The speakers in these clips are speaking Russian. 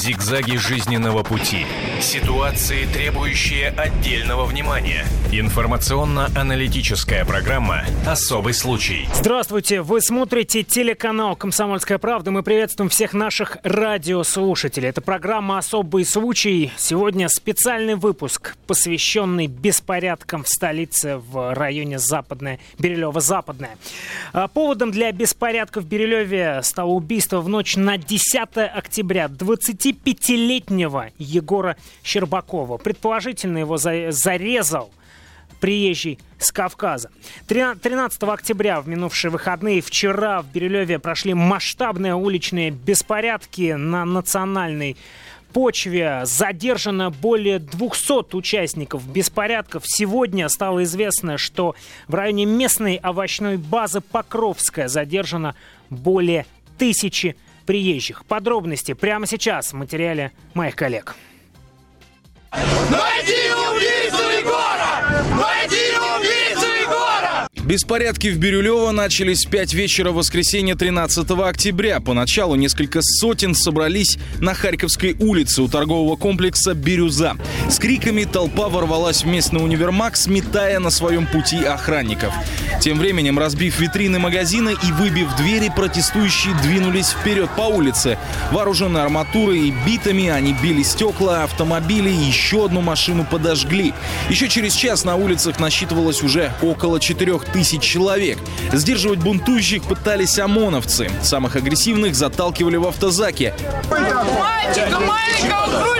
Зигзаги жизненного пути. Ситуации, требующие отдельного внимания. Информационно-аналитическая программа «Особый случай». Здравствуйте, вы смотрите телеканал «Комсомольская правда». Мы приветствуем всех наших радиослушателей. Это программа «Особый случай». Сегодня специальный выпуск, посвященный беспорядкам в столице в районе Западная, Бирюлево-Западная. А поводом для беспорядков в Бирюлеве стало убийство в ночь на 10 октября 25-летнего Егора Щербакова. Предположительно, его зарезал приезжий с Кавказа. 13 октября в минувшие выходные вчера в Бирюлеве прошли масштабные уличные беспорядки на национальной почве задержано более 200 участников беспорядков. Сегодня стало известно, что в районе местной овощной базы Покровская задержано более тысячи приезжих. Подробности прямо сейчас в материале моих коллег. Найди убийцу Егора! Найди Беспорядки в Бирюлево начались в 5 вечера воскресенья 13 октября. Поначалу несколько сотен собрались на Харьковской улице у торгового комплекса «Бирюза». С криками толпа ворвалась в местный универмаг, сметая на своем пути охранников. Тем временем, разбив витрины магазина и выбив двери, протестующие двинулись вперед по улице. Вооруженные арматурой и битами они били стекла, автомобили и еще одну машину подожгли. Еще через час на улицах насчитывалось уже около 4000 тысяч человек. Сдерживать бунтующих пытались ОМОНовцы. Самых агрессивных заталкивали в автозаке. Мальчика маленького!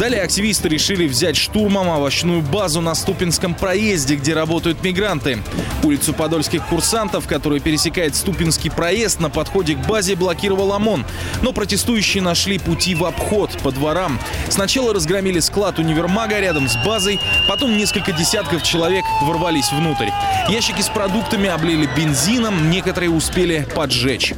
Далее активисты решили взять штурмом овощную базу на Ступинском проезде, где работают мигранты. Улицу подольских курсантов, которая пересекает Ступинский проезд, на подходе к базе блокировал ОМОН. Но протестующие нашли пути в обход по дворам. Сначала разгромили склад универмага рядом с базой, потом несколько десятков человек ворвались внутрь. Ящики с продуктами облили бензином, некоторые успели поджечь.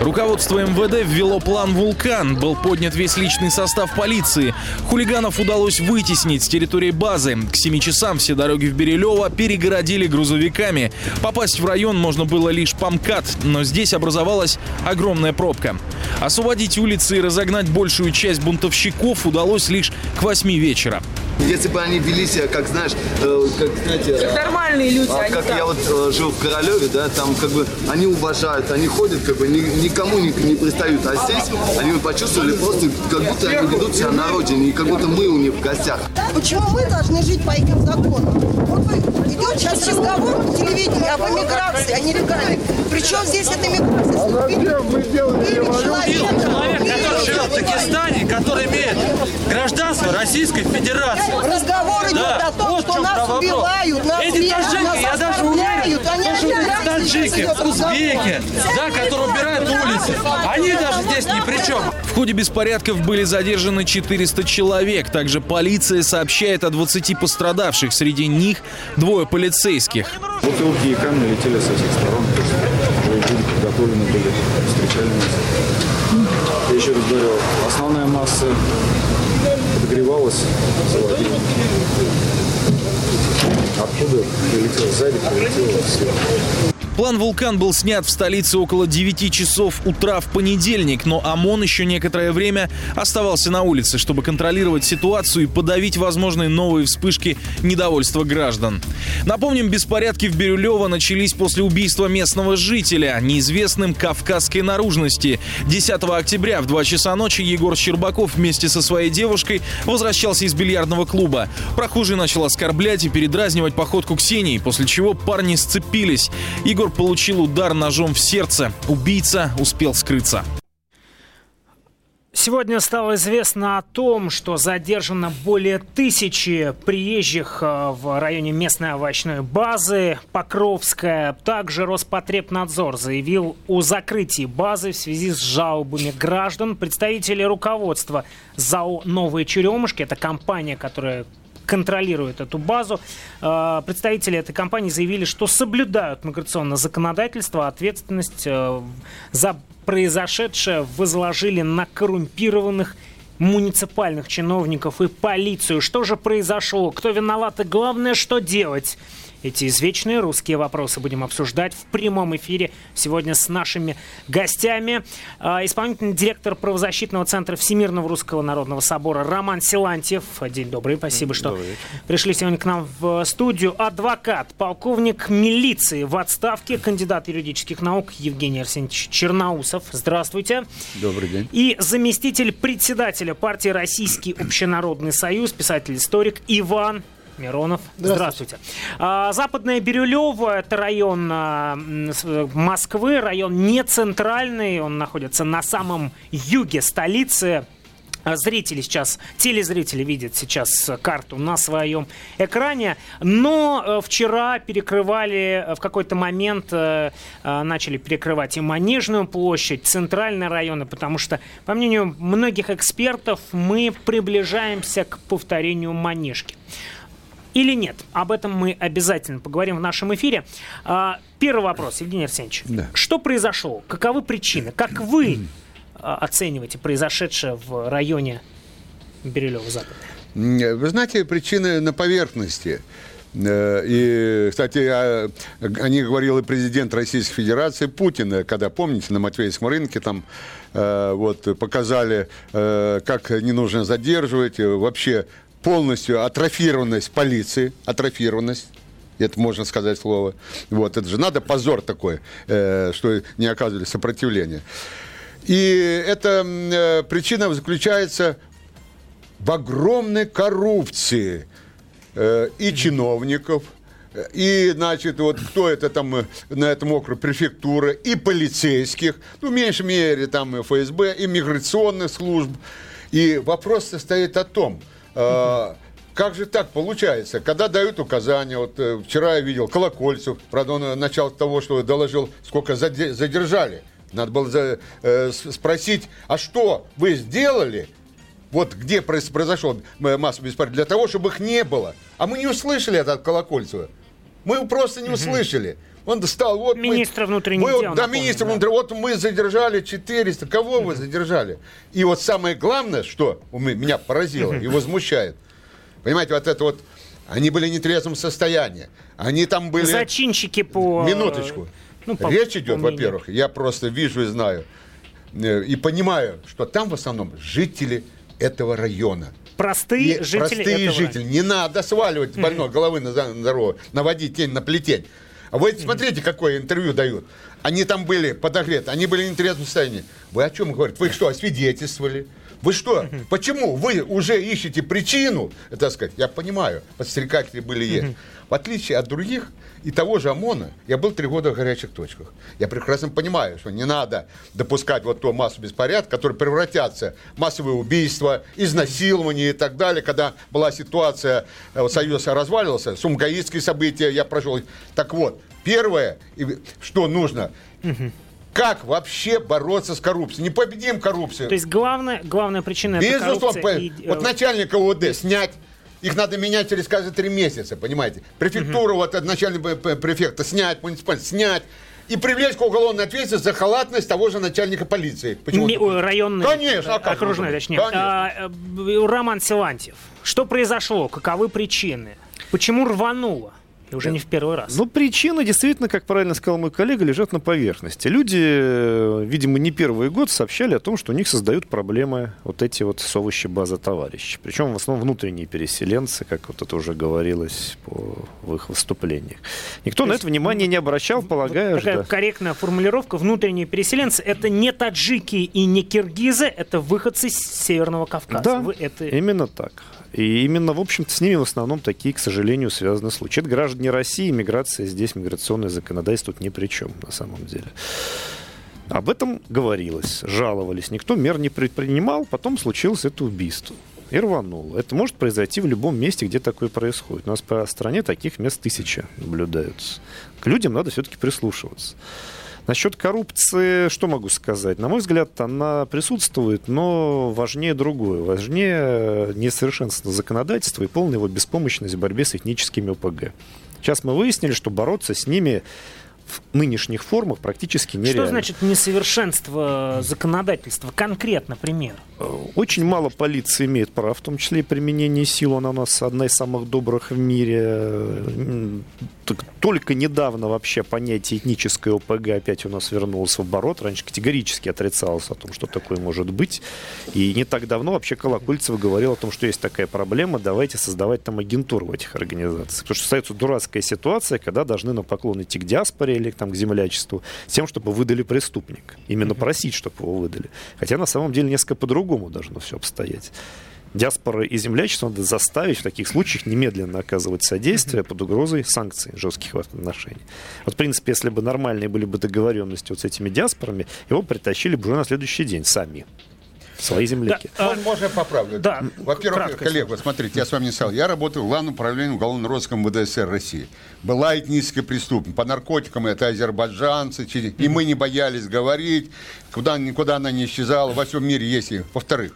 Руководство МВД ввело план «Вулкан». Был поднят весь личный состав полиции. Хулиганов удалось вытеснить с территории базы. К 7 часам все дороги в Берилево перегородили грузовиками. Попасть в район можно было лишь по МКАД, но здесь образовалась огромная пробка. Освободить улицы и разогнать большую часть бунтовщиков удалось лишь к 8 вечера. Если бы они вели себя, как знаешь, э, как, знаете... Как нормальные люди, а, Как я вот э, жил в Королеве, да, там как бы они уважают, они ходят, как бы ни, никому не, не пристают. А здесь они почувствовали просто, как будто они ведут себя на родине, и как будто мы у них в гостях. Почему мы должны жить по этим законам? Вот вы, идет сейчас разговор в телевидении об эмиграции, о нелегальной. Причем здесь эта миграция? А зачем мы делаем Человек, который живет в Дагестане, который имеет гражданство Российской Федерации. Разговор идет да. о том, вот что нас вопрос. убивают, нас Эти бьют, таджики, нас я даже уверен, они что эти таджики, узбеки, да, которые убирают улицы, они даже здесь ни при чем. Ходе беспорядков были задержаны 400 человек. Также полиция сообщает о 20 пострадавших. Среди них двое полицейских. Бутылки и камни летели со всех сторон. Люди подготовлены были, встречали нас. Я еще раз говорю, основная масса подогревалась, заводила. Оттуда прилетел сзади, прилетел сверху. План «Вулкан» был снят в столице около 9 часов утра в понедельник, но ОМОН еще некоторое время оставался на улице, чтобы контролировать ситуацию и подавить возможные новые вспышки недовольства граждан. Напомним, беспорядки в Бирюлево начались после убийства местного жителя, неизвестным кавказской наружности. 10 октября в 2 часа ночи Егор Щербаков вместе со своей девушкой возвращался из бильярдного клуба. Прохожий начал оскорблять и передразнивать походку Ксении, после чего парни сцепились. Егор Майор получил удар ножом в сердце. Убийца успел скрыться. Сегодня стало известно о том, что задержано более тысячи приезжих э, в районе местной овощной базы Покровская. Также Роспотребнадзор заявил о закрытии базы в связи с жалобами граждан. Представители руководства ЗАО «Новые Черемушки» — это компания, которая контролирует эту базу. Э, представители этой компании заявили, что соблюдают миграционное законодательство, ответственность э, за произошедшее возложили на коррумпированных муниципальных чиновников и полицию. Что же произошло? Кто виноват и главное, что делать? Эти извечные русские вопросы будем обсуждать в прямом эфире сегодня с нашими гостями. А, Исполнительный директор правозащитного центра Всемирного Русского Народного Собора Роман Силантьев. День добрый, спасибо, что пришли сегодня к нам в студию. Адвокат, полковник милиции в отставке, кандидат юридических наук Евгений Арсеньевич Черноусов. Здравствуйте. Добрый день. И заместитель председателя партии Российский общенародный союз, писатель-историк Иван Миронов. Здравствуйте. А, Западная Бирюлево – это район а, Москвы, район не центральный, он находится на самом юге столицы. Зрители сейчас, телезрители видят сейчас карту на своем экране, но э, вчера перекрывали, э, в какой-то момент э, начали перекрывать и Манежную площадь, центральные районы, потому что, по мнению многих экспертов, мы приближаемся к повторению Манежки. Или нет? Об этом мы обязательно поговорим в нашем эфире. А, Первый вопрос, Евгений Арсеньевич. Да. Что произошло? Каковы причины? Как вы а, оцениваете произошедшее в районе Бирюлево-Западное? Вы знаете, причины на поверхности. Э, И, кстати, а, о них говорил и президент Российской Федерации Путин, когда, помните, на Матвеевском рынке там э, вот, показали, э, как не нужно задерживать, вообще полностью атрофированность полиции, атрофированность, это можно сказать слово. Вот, это же надо позор такой, э, что не оказывали сопротивления. И эта э, причина заключается в огромной коррупции э, и чиновников, и, значит, вот кто это там э, на этом округе, префектура, и полицейских, ну, в меньшей мере, там, ФСБ, и миграционных служб. И вопрос состоит о том, э, как же так получается, когда дают указания, вот э, вчера я видел Колокольцев, правда, он э, начал с того, что доложил, сколько заде- задержали. Надо было за- э, спросить, а что вы сделали, вот где произ- произошел массовый беспорядок, для того, чтобы их не было. А мы не услышали это от Колокольцева. Мы его просто не услышали. Он стал, вот мы- Министра внутренних мы дел, Да, напомню, министр да. внутренних Вот мы задержали 400. Кого вы задержали? И вот самое главное, что у ме- меня поразило и возмущает. Понимаете, вот это вот... Они были в нетрезвом состоянии. Они там были... Зачинщики по... Минуточку. ну, по- Речь идет, во-первых, я просто вижу и знаю, э, и понимаю, что там в основном жители этого района. Простые И жители простые этого жители. Не надо сваливать больной головы на здоровую, наводить тень на плетень. А вы смотрите, какое интервью дают. Они там были подогреты, они были в нетрезвом состоянии. Вы о чем говорите? Вы что, освидетельствовали? Вы что? Почему? Вы уже ищете причину, так сказать, я понимаю, подстрекатели были есть. В отличие от других и того же ОМОНа, я был три года в горячих точках. Я прекрасно понимаю, что не надо допускать вот ту массу беспорядка, который превратятся в массовые убийства, изнасилования и так далее. Когда была ситуация, э, Союз развалился, сумгаистские события я прошел. Так вот, первое, что нужно, как вообще бороться с коррупцией? Не победим коррупцию. То есть главная, главная причина это Безусловно, коррупция по- и, э, вот начальника УВД снять, их надо менять через каждые три месяца, понимаете? Префектуру, вот от начальника п- префекта снять, муниципальный снять. И привлечь к уголовной ответственности за халатность того же начальника полиции. Почему? Ми- районный, Конечно, а как окружной, точнее. Конечно. А, э, Роман Силантьев, что произошло? Каковы причины? Почему рвануло? И уже не в первый раз. Ну, причины действительно, как правильно сказал мой коллега, лежат на поверхности. Люди, э, видимо, не первый год сообщали о том, что у них создают проблемы вот эти вот совощи база товарищей. Причем в основном внутренние переселенцы, как вот это уже говорилось по, в их выступлениях. Никто на это внимания не обращал, полагаю, Такая что... корректная формулировка. Внутренние переселенцы это не таджики и не киргизы, это выходцы с Северного Кавказа. Да, Вы это... именно так. И именно, в общем-то, с ними в основном такие, к сожалению, связаны случаи. Это граждане России, миграция здесь, миграционное законодательство тут ни при чем, на самом деле. Об этом говорилось, жаловались. Никто мер не предпринимал, потом случилось это убийство. И рвануло. Это может произойти в любом месте, где такое происходит. У нас по стране таких мест тысяча наблюдаются. К людям надо все-таки прислушиваться. Насчет коррупции, что могу сказать? На мой взгляд, она присутствует, но важнее другое. Важнее несовершенство законодательства и полная его беспомощность в борьбе с этническими ОПГ. Сейчас мы выяснили, что бороться с ними в нынешних формах практически нереально. Что значит несовершенство законодательства? Конкретно пример. Очень мало полиции имеет прав, в том числе и применение сил. Она у нас одна из самых добрых в мире. Только недавно вообще понятие этническое ОПГ опять у нас вернулось в оборот. Раньше категорически отрицалось о том, что такое может быть. И не так давно вообще Колокольцев говорил о том, что есть такая проблема, давайте создавать там агентуру в этих организациях. Потому что остается дурацкая ситуация, когда должны на поклон идти к диаспоре или там, к землячеству с тем, чтобы выдали преступник. Именно просить, чтобы его выдали. Хотя на самом деле несколько по-другому должно все обстоять. Диаспора и землячество надо заставить в таких случаях немедленно оказывать содействие под угрозой санкций жестких в отношениях. Вот, в принципе, если бы нормальные были бы договоренности вот с этими диаспорами, его притащили бы уже на следующий день сами. Свои земляки. а, Можно- я поправлю? Да. Во-первых, Кратко, коллег, вот смотрите, я с вами не сказал. Я работаю в Главном управлении уголовного розыска МВД СССР России. Была этническая преступность. По наркотикам это азербайджанцы. И мы не боялись говорить. Куда, никуда она не исчезала. Во всем мире есть. Во-вторых,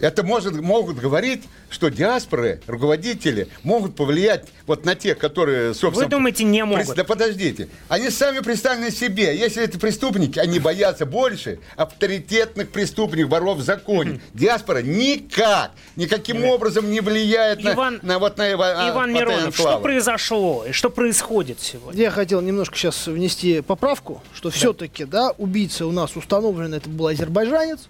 это может, могут говорить, что диаспоры, руководители могут повлиять вот на тех, которые, собственно... Вы думаете, не могут? Да подождите. Они сами представлены себе. Если это преступники, они боятся больше авторитетных преступников, воров в законе. Диаспора никак, никаким образом не влияет на- Иван- на, вот на а, Иван Потенцлава. Миронов, что произошло и что происходит сегодня? Я хотел немножко сейчас внести поправку, что все-таки, да, убийца у нас установлен, это был азербайджанец,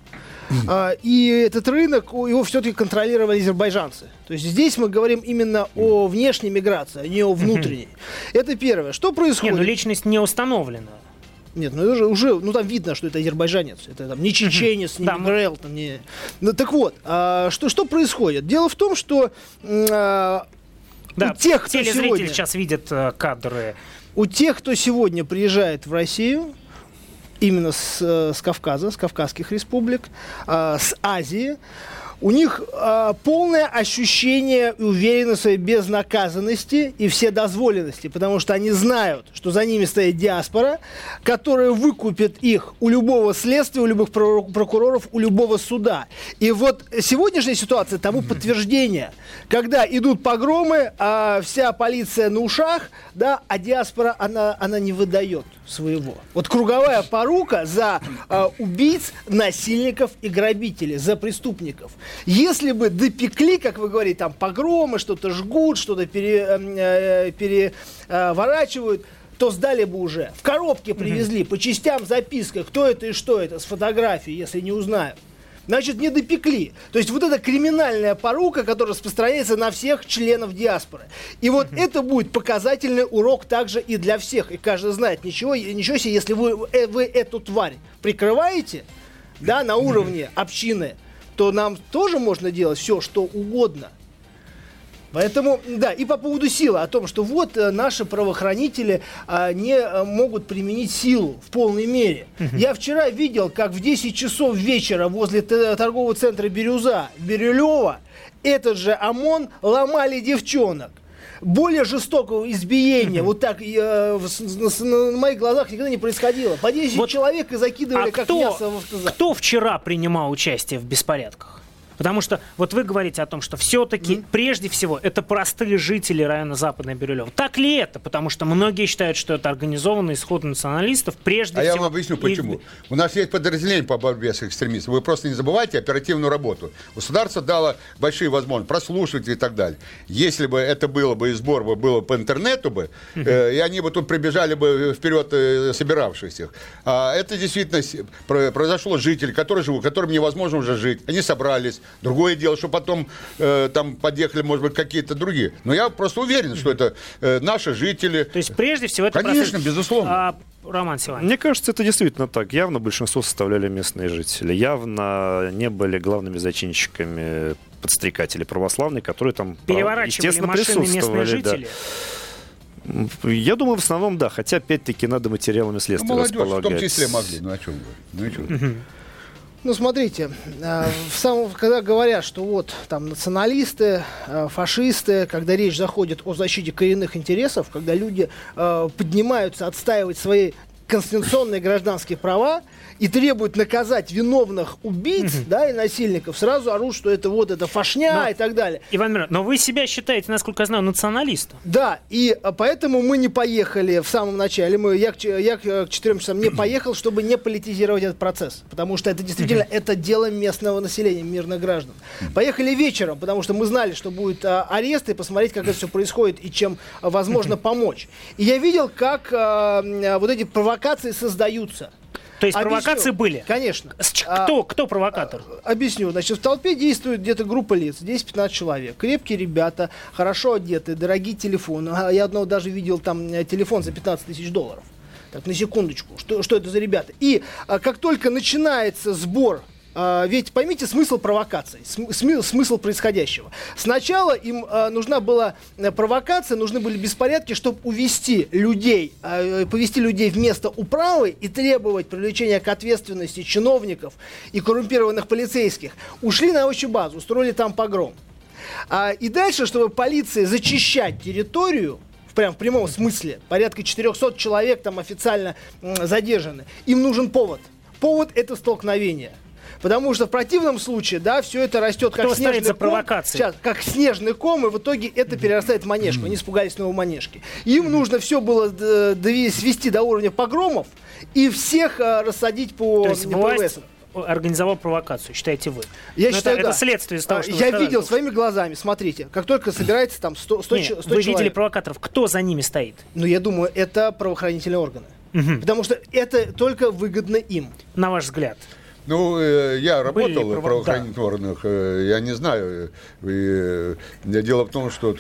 а, и этот рынок, его все-таки контролировали азербайджанцы. То есть здесь мы говорим именно о внешней миграции, а не о внутренней. Это первое. Что Нет, происходит? ну личность не установлена. Нет, ну это же уже, ну там видно, что это азербайджанец. Это там не чеченец, не мигрел, там не. Ну так вот, а, что что происходит? Дело в том, что а, Да, у тех, кто сегодня, сейчас видят э, кадры. у тех, кто сегодня приезжает в Россию, именно с, э, с Кавказа, с Кавказских республик, а, с Азии, у них а, полное ощущение и уверенность в своей безнаказанности и вседозволенности, потому что они знают, что за ними стоит диаспора, которая выкупит их у любого следствия, у любых прокуроров- у любого суда. И вот сегодняшняя ситуация тому подтверждение, когда идут погромы, а вся полиция на ушах, да, а диаспора, она, она не выдает своего. Вот круговая порука за а, убийц, насильников и грабителей, за преступников. Если бы допекли, как вы говорите, там погромы, что-то жгут, что-то пере, эм, э, переворачивают, то сдали бы уже. В коробке привезли, по частям записка, кто это и что это, с фотографией, если не узнают. Значит, не допекли. То есть вот эта криминальная порука, которая распространяется на всех членов диаспоры. И вот это будет показательный урок также и для всех. И каждый знает, ничего, ничего себе, если вы, э, вы эту тварь прикрываете, да, на уровне общины, то нам тоже можно делать все, что угодно. Поэтому, да, и по поводу силы, о том, что вот э, наши правоохранители а, не э, могут применить силу в полной мере. Я вчера видел, как в 10 часов вечера возле т- торгового центра «Бирюза» Бирюлева этот же ОМОН ломали девчонок. Более жестокого избиения, вот так э, в- с- на моих глазах никогда не происходило. По 10 Вот- человек и закидывали А как кто, мясо в автозак. кто вчера принимал участие в беспорядках? Потому что вот вы говорите о том, что все-таки прежде всего это простые жители района Западной Бирюлева. Так ли это? Потому что многие считают, что это организованный исход националистов прежде А я всего. вам объясню, И- почему. У нас есть подразделение по борьбе с экстремистами. Вы просто не забывайте оперативную работу. Государство дало большие возможности прослушивать и так далее. Если бы это было бы и сбор бы было по интернету бы, э, и они бы тут прибежали бы вперед э, собиравшихся. А это действительно произошло жители, которые живут, которым невозможно уже жить. Они собрались. Другое дело, что потом э, там подъехали, может быть, какие-то другие. Но я просто уверен, что это э, наши жители. То есть прежде всего это Конечно, простые- безусловно. А, Роман Силантьев. Мне кажется, это действительно так. Явно большинство составляли местные жители. Явно не были главными зачинщиками подстрекатели православные, которые там, Переворачивали естественно, машины местные присутствовали. да. жители. Я думаю, в основном, да. Хотя, опять-таки, надо материалами Ну, следствия молодежь в том располагать. числе могли. Ну, о чем вы? Ну, и чё? Ну, смотрите, э, в самом, когда говорят, что вот там националисты, э, фашисты, когда речь заходит о защите коренных интересов, когда люди э, поднимаются отстаивать свои конституционные гражданские права и требуют наказать виновных убийц, да, и насильников, сразу орут, что это вот это фашня Но- и так далее. Иван Миронович, но вы себя считаете, насколько я знаю, националистом. Да, и а, поэтому мы не поехали в самом начале. Мы, я, я к четырем часам не поехал, чтобы не политизировать этот процесс. Потому что это действительно это дело местного населения, мирных граждан. Поехали вечером, потому что мы знали, что будет а, арест, и посмотреть, как это все происходит и чем возможно помочь. И я видел, как а, а, вот эти провокации создаются. То есть Объясню. провокации были? Конечно. А, Кто, кто провокатор? Объясню. Значит, в толпе действует где-то группа лиц, 10-15 человек. Крепкие ребята, хорошо одеты, дорогие телефоны. А Я одного даже видел там э, телефон за 15 тысяч долларов. Так, на секундочку. Что, что это за ребята? И а, как только начинается сбор а, ведь поймите смысл провокации, смысл происходящего. Сначала им а, нужна была э, провокация, нужны были беспорядки, чтобы увести людей, а, э, повести людей в место управы и требовать привлечения к ответственности чиновников и коррумпированных полицейских. Ушли на общую базу, устроили там погром. А, и дальше, чтобы полиции зачищать территорию, прям в прямом смысле, порядка 400 человек там официально задержаны, им нужен повод. Повод это столкновение. Потому что в противном случае, да, все это растет как Кто снежный за ком. провокацией? Сейчас, как снежный ком, и в итоге это перерастает в манежку. Они испугались нового манежки. Им нужно все было дови- свести до уровня погромов и всех а, рассадить по То есть м, власть ПВС. организовал провокацию, считаете вы? Я Но считаю, это, да. это следствие из того, А, что вы Я сказали. видел своими глазами, смотрите, как только собирается там 100, 100 Не, че- 100 вы видели человек. провокаторов. Кто за ними стоит? Ну, я думаю, это правоохранительные органы. Потому что это только выгодно им. На ваш взгляд? Ну, э, я Были работал прово- в правоохранительных органах, э, я не знаю. И, э, дело в том, что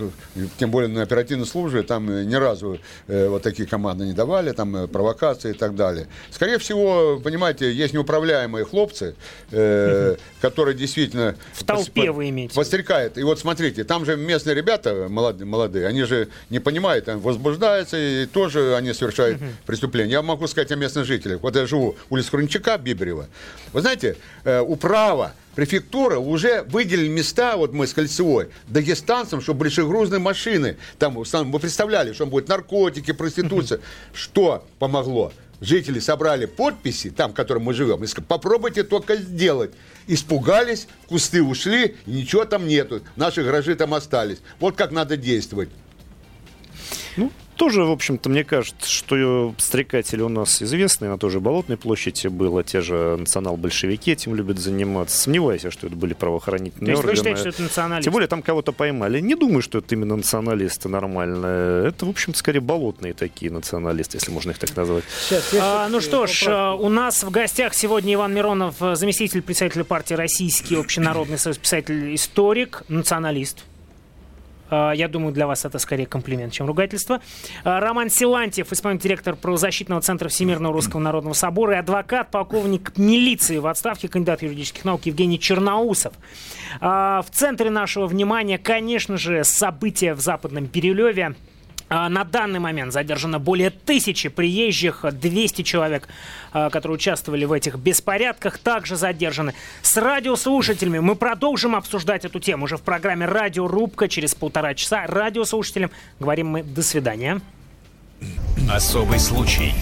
тем более на оперативной службе там ни разу вот такие команды не давали, там провокации и так далее. Скорее всего, понимаете, есть неуправляемые хлопцы, э, которые действительно... В толпе вы имеете? Подстрекают. И вот смотрите, там же местные ребята молодые, молодые они же не понимают, они возбуждаются, и тоже они совершают преступления. Я могу сказать о местных жителях. Вот я живу улица Хрунчака, Биберева. Вы знаете, э, управа, префектура уже выделили места, вот мы с Кольцевой, дагестанцам, чтобы большегрузные машины, там, вы представляли, что будет наркотики, проституция. Что помогло? Жители собрали подписи, там, в котором мы живем, и сказали, попробуйте только сделать. Испугались, кусты ушли, ничего там нету. Наши гаражи там остались. Вот как надо действовать. Ну, тоже, в общем-то, мне кажется, что стрекатели у нас известные, на той же Болотной площади было, те же национал-большевики этим любят заниматься. Сомневаюсь, я, что это были То правоохранительные вы органы. считаете, что это националист? Тем более там кого-то поймали. Не думаю, что это именно националисты нормальные. Это, в общем-то, скорее болотные такие националисты, если можно их так назвать. Сейчас, А, ну что ж, а, у нас в гостях сегодня Иван Миронов, заместитель председателя партии Российский общенародный союз писатель, историк, националист. А, Я думаю, для вас это скорее комплимент, чем ругательство. А, Роман Силантьев, исполнительный директор правозащитного центра Всемирного Русского Народного Собора и адвокат, полковник милиции в отставке, кандидат юридических наук Евгений Черноусов. А, В центре нашего внимания, конечно же, события в Западном Перелеве. А, На данный момент задержано более тысячи приезжих, 200 человек, а, которые участвовали в этих беспорядках, также задержаны. С радиослушателями мы продолжим обсуждать эту тему уже в программе «Радиорубка» через полтора часа. Радиослушателям говорим мы «до свидания». Особый случай.